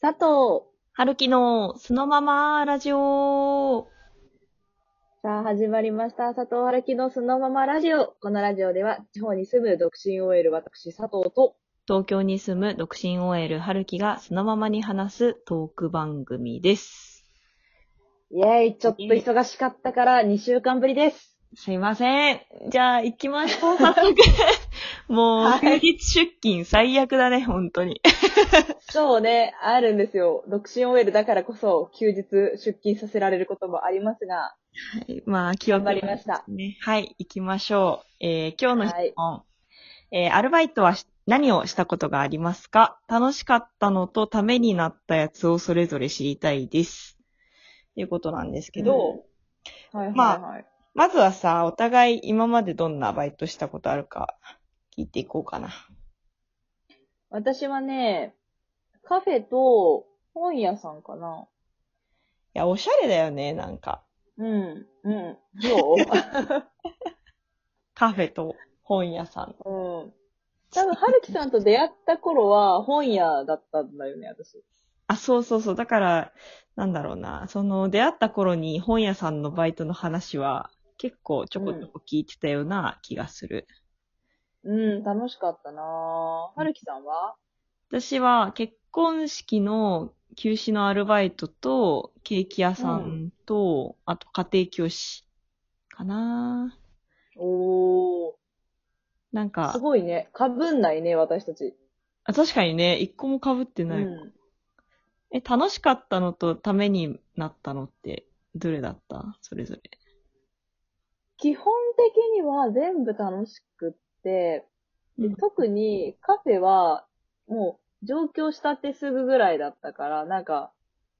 佐藤。春樹のそのままラジオ。さあ、始まりました。佐藤春樹のそのままラジオ。このラジオでは、地方に住む独身 OL 私、佐藤と、東京に住む独身 OL 春樹がそのままに話すトーク番組です。イェーイ、ちょっと忙しかったから2週間ぶりです。すいません。じゃあ行きましょう、早速。もう、はい休日出勤最悪だね、本当に。そうね、あるんですよ。独身 OL だからこそ、休日出勤させられることもありますが、はい、まあ、気を頑張りました。ね。はい、行きましょう。えー今日の質問。えーアルバイトはし何をしたことがありますか？楽しかったのとためになったやつをそれぞれ知りたいです。ということなんですけど、うんはいはいまはい。まずはさ、お互い今までどんなバイトしたことあるか聞いていこうかな。私はね、カフェと本屋さんかな。いや、おしゃれだよね、なんか。うん、うん。どう？カフェと本屋さん。うん。多分、春樹さんと出会った頃は本屋だったんだよね、私。あ、そうそうそう。だから、なんだろうな。その、出会った頃に本屋さんのバイトの話は結構ちょこちょこ聞いてたような気がする。うん、楽しかったなぁ。春樹さんは？私は結婚式の休止のアルバイトと、ケーキ屋さんと、あと家庭教師かなおー。なんかす、ごいね。かぶんないね、私たち。あ確かにね、一個も被ってない。うん。え、楽しかったのとためになったのって、どれだった？それぞれ。基本的には全部楽しくって、でうん特にカフェは、もう上京したってすぐぐらいだったから、なんか、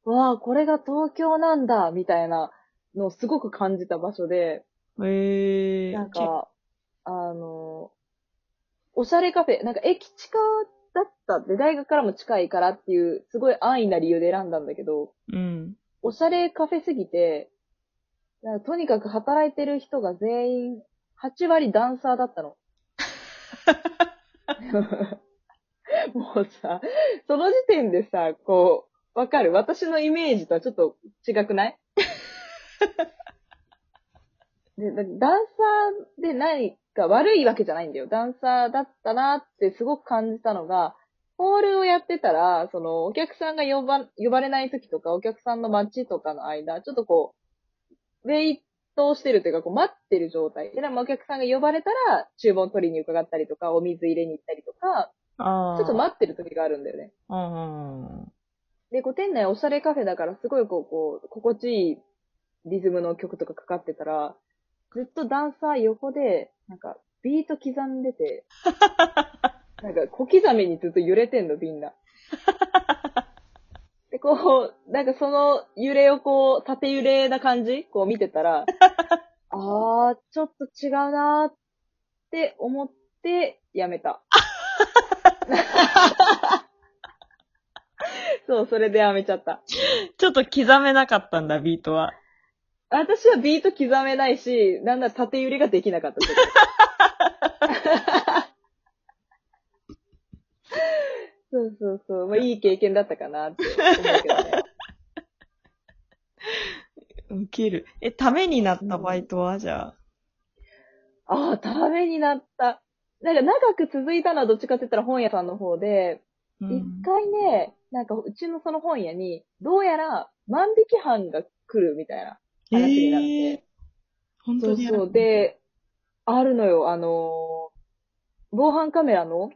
わあ、これが東京なんだ、みたいなのをすごく感じた場所で、えー、なんか、あの、おしゃれカフェ、なんか駅近だったって、大学からも近いからっていう、すごい安易な理由で選んだんだけど、うん。おしゃれカフェすぎて、なんかとにかく働いてる人が全員、8割ダンサーだったの。もうさ、その時点でさ、こう、わかる？私のイメージとはちょっと違くない？でだダンサーで何か悪いわけじゃないんだよ。ダンサーだったなってすごく感じたのが、ホールをやってたら、その、お客さんが呼ば、呼ばれない時とか、お客さんの待ちとかの間、ちょっとこう、ウェイトしてるというか、こう、待ってる状態。で、でもお客さんが呼ばれたら、厨房取りに伺ったりとか、お水入れに行ったりとか。ちょっと待ってる時があるんだよね。うん。で、こう、店内おしゃれカフェだから、すごいこう、こう、心地いいリズムの曲とかかかってたら、ずっとダンサー横で、なんか、ビート刻んでて、なんか、小刻みにずっと揺れてんの、みんな。で、こう、なんかその揺れをこう、縦揺れな感じ？こう見てたら、あー、ちょっと違うなーって思って、やめた。そう、それでやめちゃった。ちょっと刻めなかったんだ、ビートは。私はビート刻めないし、なんなら縦揺れができなかった ちょっと。そうそうそう。まあ、いい経験だったかなって思うけどね。ウケる。え、ためになったバイトは、じゃあ？ああ、ためになった。なんか長く続いたのはどっちかって言ったら本屋さんの方で、一、うん回ね、なんかうちのその本屋に、どうやら万引き犯が来るみたいな話になって。えー本当にそうそう。で、あるのよ、あのー防犯カメラの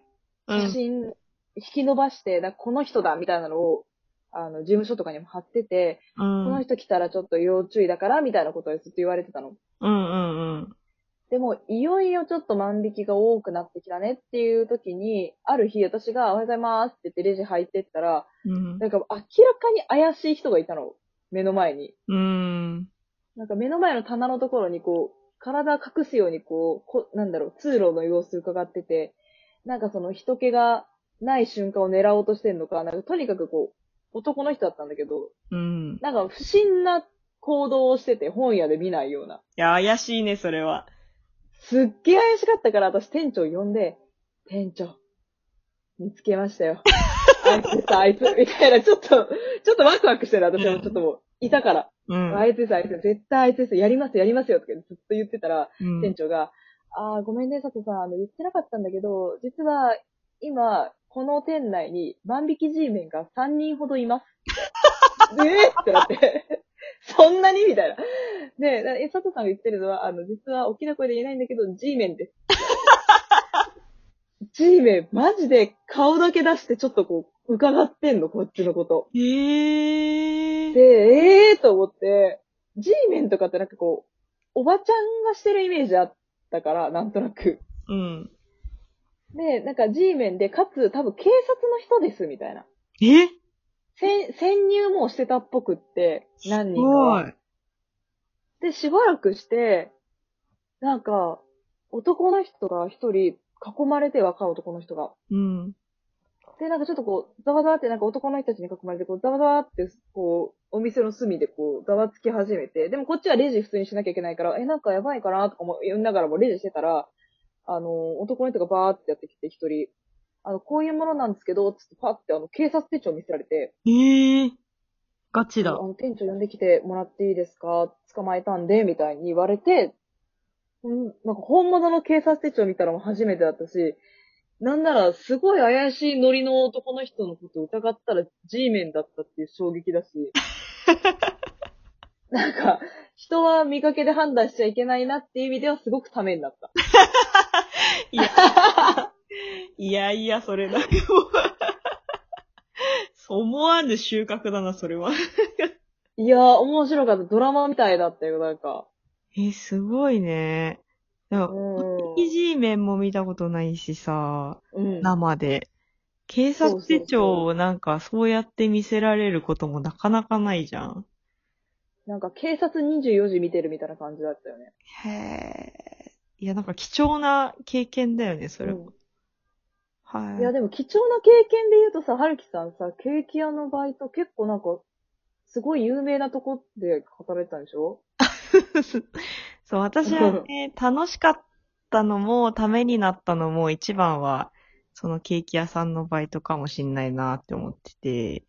うん。写真引き伸ばして、だこの人だみたいなのを、あの、事務所とかにも貼ってて、うこのん。人来たらちょっと要注意だから、みたいなことをずっと言われてたの。うんうんうん。でも、いよいよちょっと万引きが多くなってきたねっていう時に、ある日私がおはようございますって言ってレジ入ってったら、うん。なんか明らかに怪しい人がいたの。目の前に。うん。なんか目の前の棚のところにこう、体隠すようにこう、こなんだろう、通路の様子伺ってて、なんかその人気がない瞬間を狙おうとしてんのか、なんかとにかくこう、男の人だったんだけど、うん。なんか不審な行動をしてて、本屋で見ないような。いや、怪しいね、それは。すっげえ怪しかったから、私店長呼んで、店長、見つけましたよ。あいつさ、あいつ、みたいな、ちょっと、ちょっとワクワクしてる、私もちょっともう、いたから。うん。あいつです、あいつです、絶対あいつです、やります、やりますよ、とかずっと言ってたら、うん店長が、あー、ごめんね、佐藤さん、あの、言ってなかったんだけど、実は、今、この店内に万引き G メンが3人ほどいます。えー？ってなって。そんなに？みたいな。で、だえ佐藤さんが言ってるのは、あの、実は大きな声で言えないんだけど、G メンです。G メン、マジで顔だけ出してちょっとこう、伺ってんの、こっちのこと。へー。で、ええー？と思って、G メンとかってなんかこう、おばちゃんがしてるイメージあったから、なんとなく。うん。で、なんか G メンで、かつ多分警察の人です、みたいな。え？潜潜入もしてたっぽくって、何す人かは。ごい。で、しばらくして、なんか、男の人が一人囲まれて、若い男の人が。うん。で、なんかちょっとこう、ざわざわってなんか男の人たちに囲まれて、こう、ざわざわって、こう、お店の隅でこう、ざわつき始めて、でもこっちはレジ普通にしなきゃいけないから、え、なんかやばいかなとかも言いながらもレジしてたら、あの、男の人がバーってやってきて一人、あの、こういうものなんですけど、つってパってあの、警察手帳見せられて、えー。ガチだ。あの、店長呼んできてもらっていいですか？捕まえたんで、みたいに言われて、んなんか本物の警察手帳見たのも初めてだったし、なんならすごい怪しいノリの男の人のことを疑ったら G メンだったっていう衝撃だし、なんか、人は見かけで判断しちゃいけないなっていう意味ではすごくためになった。いや、いやいや、それだけも。思わぬ収穫だな、それは。いやー、面白かった。ドラマみたいだったよ、なんか。え、すごいね。でうも、ん。G 面も見たことないしさ、うん。生で。警察手帳をなんかそうやって見せられることもなかなかないじゃん。なんか警察24時見てるみたいな感じだったよね。へえ。いや、なんか貴重な経験だよね、それも。はい。いや、でも貴重な経験で言うとさ、はるきさんさ、ケーキ屋のバイト結構なんか、すごい有名なとこで働いてたんでしょ？そう、私はね、楽しかったのも、ためになったのも、一番は、そのケーキ屋さんのバイトかもしんないなって思ってて、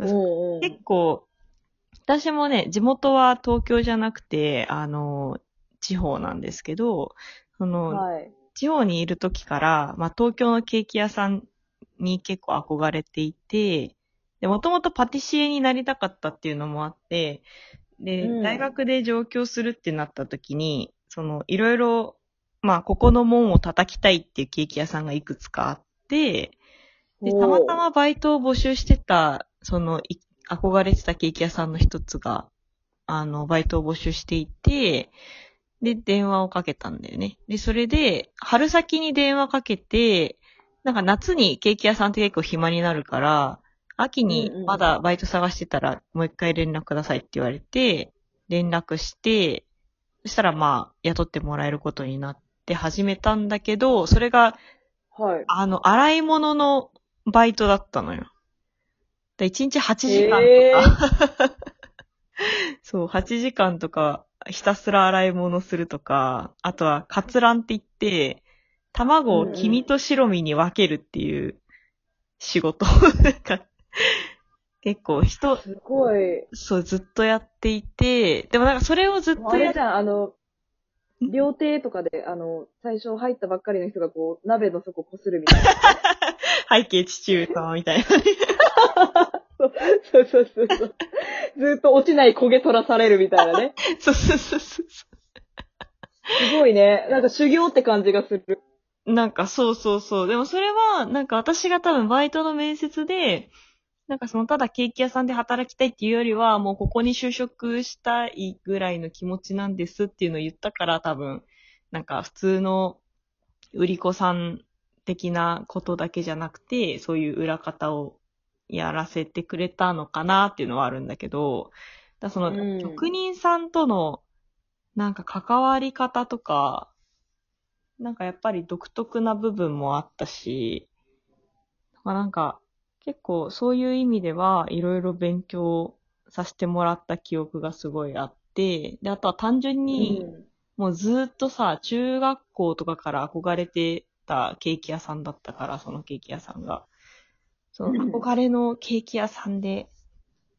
うんうん。結構、私もね、地元は東京じゃなくて、あの、地方なんですけど、その、はい。地方にいる時から、まあ、東京のケーキ屋さんに結構憧れていて、で、もともとパティシエになりたかったっていうのもあって、で、うん大学で上京するってなった時に、その、いろいろ、まあ、ここの門を叩きたいっていうケーキ屋さんがいくつかあって、で、たまたまバイトを募集してた、その、い憧れてたケーキ屋さんの一つが、あの、バイトを募集していて、で、電話をかけたんだよね。で、それで、春先に電話かけて、なんか夏にケーキ屋さんって結構暇になるから、秋にまだバイト探してたら、もう一回連絡くださいって言われて、連絡して、そしたらまあ、雇ってもらえることになって始めたんだけど、それがはい。あの、洗い物のバイトだったのよ。で1日8時間とか、え そう、8時間とか、ひたすら洗い物するとか、あとは、カツランって言って、卵を黄身と白身に分けるっていう仕事。なんか結構人、すごい。そう、ずっとやっていて、でもなんかそれをずっとやっあれじゃん、あの、料亭とかで、あの、最初入ったばっかりの人がこう、鍋の底こするみたいな。背景父上様みたいな。そうそうそうそう。ずっと落ちない焦げ取らされるみたいなね。そうそうそうそう。すごいね。なんか修行って感じがする。なんかそうそうそう。でもそれは、なんか私が多分バイトの面接で、なんかそのただケーキ屋さんで働きたいっていうよりは、もうここに就職したいぐらいの気持ちなんですっていうのを言ったから多分、なんか普通の売り子さん的なことだけじゃなくて、そういう裏方をやらせてくれたのかなっていうのはあるんだけど、だそうんの職人さんとのなんか関わり方とか、なんかやっぱり独特な部分もあったし、まあなんか結構そういう意味ではいろいろ勉強させてもらった記憶がすごいあって、で、あとは単純に、うんもうずっとさ、中学校とかから憧れてたケーキ屋さんだったから、そのケーキ屋さんが。その憧れのケーキ屋さんで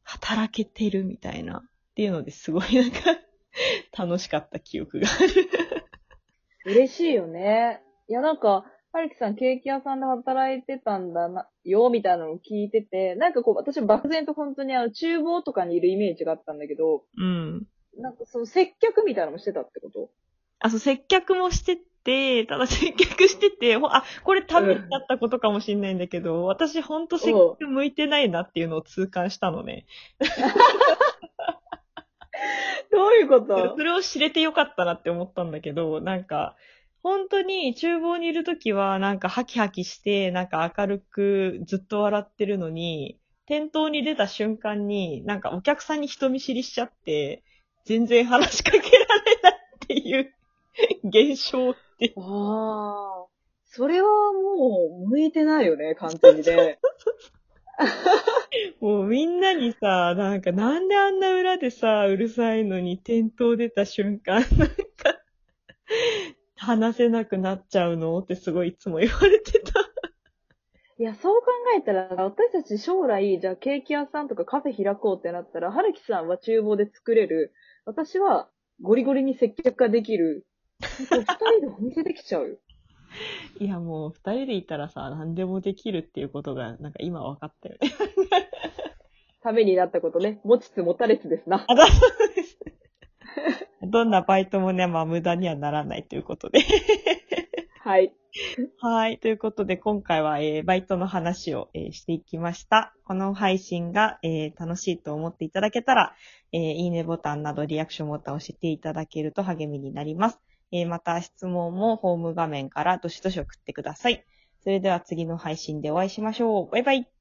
働けてるみたいなっていうのですごいなんか楽しかった記憶がある。嬉しいよね。いや、なんか、はるきさんケーキ屋さんで働いてたんだな、よ、みたいなのを聞いてて、なんかこう、私漠然と本当にあの、厨房とかにいるイメージがあったんだけど、うん。なんかその接客みたいなのもしてたってこと？あ、そう、接客もしてて、ただ接客してて、ほあ、これためになったことかもしんないんだけど、私ほんと接客向いてないなっていうのを痛感したのね。どういうこと？それを知れてよかったなって思ったんだけど、なんか、本当に厨房にいるときは、なんかハキハキして、なんか明るくずっと笑ってるのに、店頭に出た瞬間に、なんかお客さんに人見知りしちゃって、全然話しかけられないっていう現象って。ああ。それはもう、向いてないよね、完全にね。もうみんなにさ、なんかなんであんな裏でさ、うるさいのに店頭出た瞬間、なんか、話せなくなっちゃうのってすごいいつも言われてた。いや、そう考えたら、私たち将来、じゃあケーキ屋さんとかカフェ開こうってなったら、はるきさんは厨房で作れる。私はゴリゴリに接客ができる。二人でお店できちゃうよ。いやもう二人でいたらさ、何でもできるっていうことが、なんか今分かったよね。ためになったことね。持ちつ持たれつですな。あ、だそうです。どんなバイトもね、まあ無駄にはならないということで。はい。はい。ということで、今回は、えーバイトの話を、えーしていきました。この配信が、えー楽しいと思っていただけたら、えーいいねボタンなどリアクションボタンを押していただけると励みになります。えーまた質問もホーム画面からどしどし送ってください。それでは次の配信でお会いしましょう。バイバイ。